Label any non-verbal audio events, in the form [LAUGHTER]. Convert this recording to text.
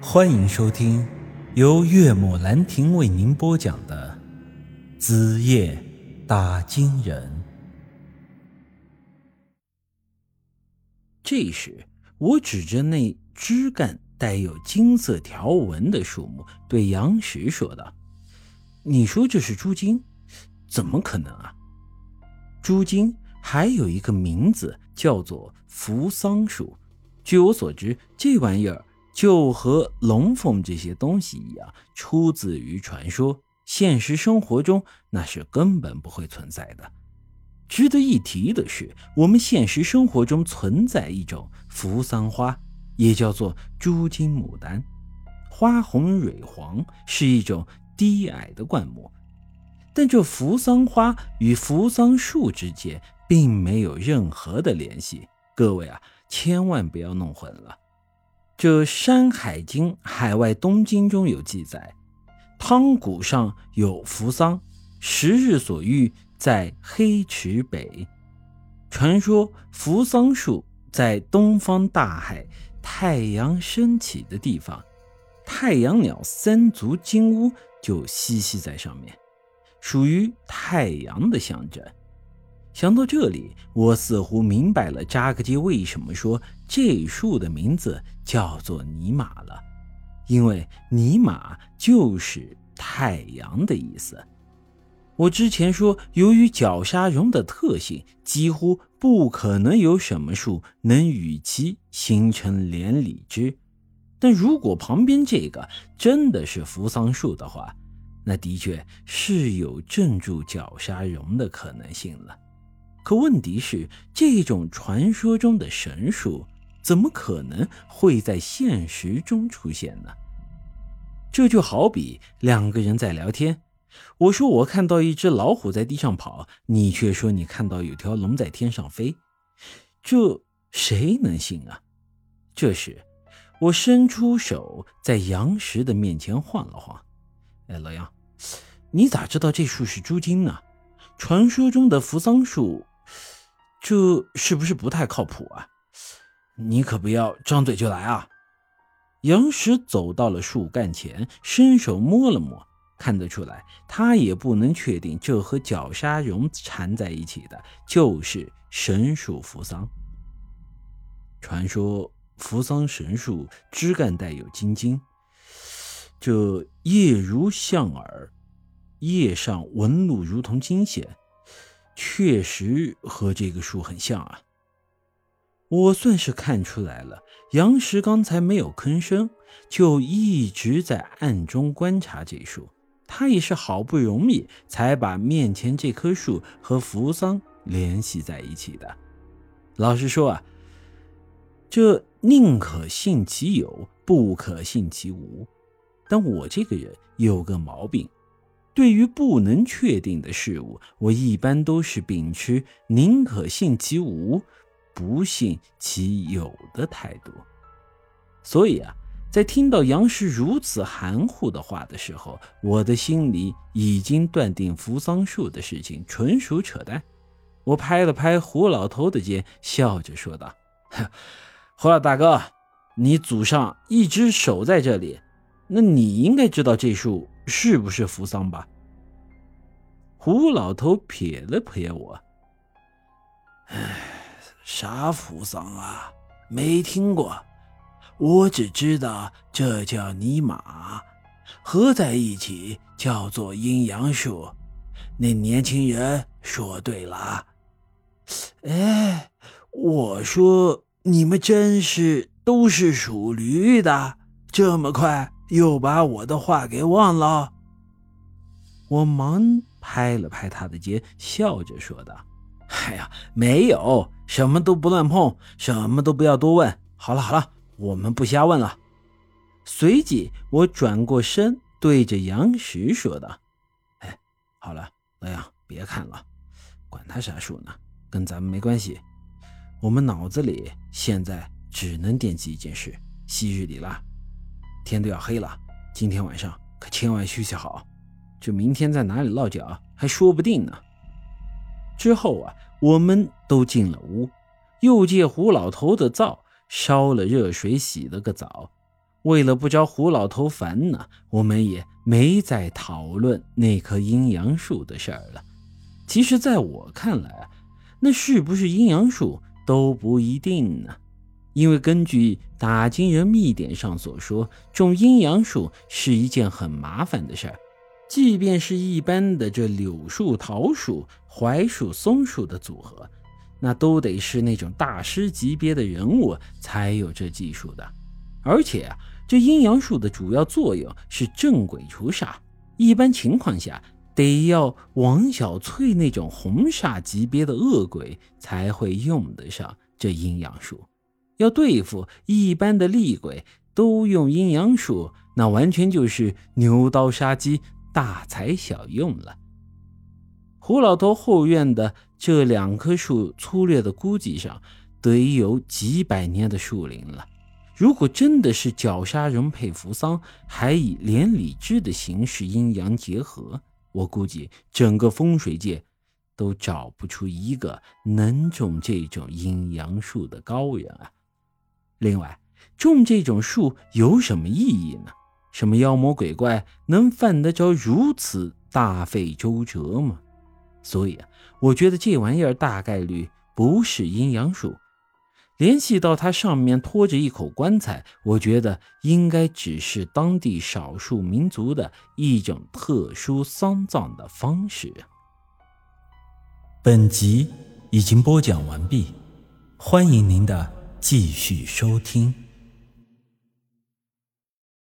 欢迎收听由岳母兰亭为您播讲的《子夜打金人》。这时，我指着那枝干带有金色条纹的树木，对杨石说道：“你说这是朱金？怎么可能啊？朱金还有一个名字叫做扶桑树。据我所知，这玩意儿……”就和龙凤这些东西一样，出自于传说，现实生活中那是根本不会存在的。值得一提的是，我们现实生活中存在一种扶桑花，也叫做朱金牡丹，花红蕊黄，是一种低矮的灌木。但这扶桑花与扶桑树之间并没有任何的联系，各位啊，千万不要弄混了。这《山海经·海外东经》中有记载，汤谷上有扶桑，十日所遇，在黑池北。传说扶桑树在东方大海太阳升起的地方，太阳鸟三足金乌就栖息在上面，属于太阳的象征。想到这里，我似乎明白了扎克基为什么说这树的名字叫做尼玛了，因为尼玛就是太阳的意思。我之前说，由于角鲨绒的特性，几乎不可能有什么树能与其形成连理枝。但如果旁边这个真的是扶桑树的话，那的确是有镇住角鲨绒的可能性了。可问题是，这种传说中的神树怎么可能会在现实中出现呢？这就好比两个人在聊天，我说我看到一只老虎在地上跑，你却说你看到有条龙在天上飞，这谁能信啊？这时，我伸出手在杨石的面前晃了晃，哎，老杨，你咋知道这树是朱金呢？传说中的扶桑树。这是不是不太靠谱啊？你可不要张嘴就来啊！杨石走到了树干前，伸手摸了摸，看得出来，他也不能确定这和绞杀绒缠在一起的就是神树扶桑。传说扶桑神树枝干带有金晶，这叶如象耳，叶上纹路如同金线。确实和这个树很像啊！我算是看出来了，杨石刚才没有吭声，就一直在暗中观察这树。他也是好不容易才把面前这棵树和扶桑联系在一起的。老实说啊，这宁可信其有，不可信其无。但我这个人有个毛病。对于不能确定的事物，我一般都是秉持宁可信其无，不信其有的态度。所以啊，在听到杨氏如此含糊的话的时候，我的心里已经断定扶桑树的事情纯属扯淡。我拍了拍胡老头的肩，笑着说道：“ [LAUGHS] 胡老大哥，你祖上一直守在这里，那你应该知道这树。”是不是扶桑吧？胡老头瞥了瞥我，唉，啥扶桑啊？没听过。我只知道这叫尼玛，合在一起叫做阴阳树。那年轻人说对了。哎，我说你们真是都是属驴的，这么快。又把我的话给忘了。我忙拍了拍他的肩，笑着说道：“哎呀，没有，什么都不乱碰，什么都不要多问。好了好了，我们不瞎问了。”随即，我转过身，对着杨石说道：“哎，好了，老杨，别看了，管他啥树呢，跟咱们没关系。我们脑子里现在只能惦记一件事：昔日里拉。”天都要黑了，今天晚上可千万休息好，就明天在哪里落脚还说不定呢。之后啊，我们都进了屋，又借胡老头的灶烧了热水洗了个澡。为了不招胡老头烦呢，我们也没再讨论那棵阴阳树的事儿了。其实，在我看来啊，那是不是阴阳树都不一定呢。因为根据打金人秘典上所说，种阴阳树是一件很麻烦的事儿。即便是一般的这柳树、桃树、槐树、松树的组合，那都得是那种大师级别的人物才有这技术的。而且啊，这阴阳术的主要作用是镇鬼除煞，一般情况下得要王小翠那种红煞级别的恶鬼才会用得上这阴阳术。要对付一般的厉鬼，都用阴阳术，那完全就是牛刀杀鸡。大材小用了。胡老头后院的这两棵树，粗略的估计上，得有几百年的树龄了。如果真的是绞杀人配扶桑，还以连理枝的形式阴阳结合，我估计整个风水界都找不出一个能种这种阴阳树的高人啊。另外，种这种树有什么意义呢？什么妖魔鬼怪能犯得着如此大费周折吗？所以啊，我觉得这玩意儿大概率不是阴阳术。联系到它上面拖着一口棺材，我觉得应该只是当地少数民族的一种特殊丧葬的方式。本集已经播讲完毕，欢迎您的继续收听。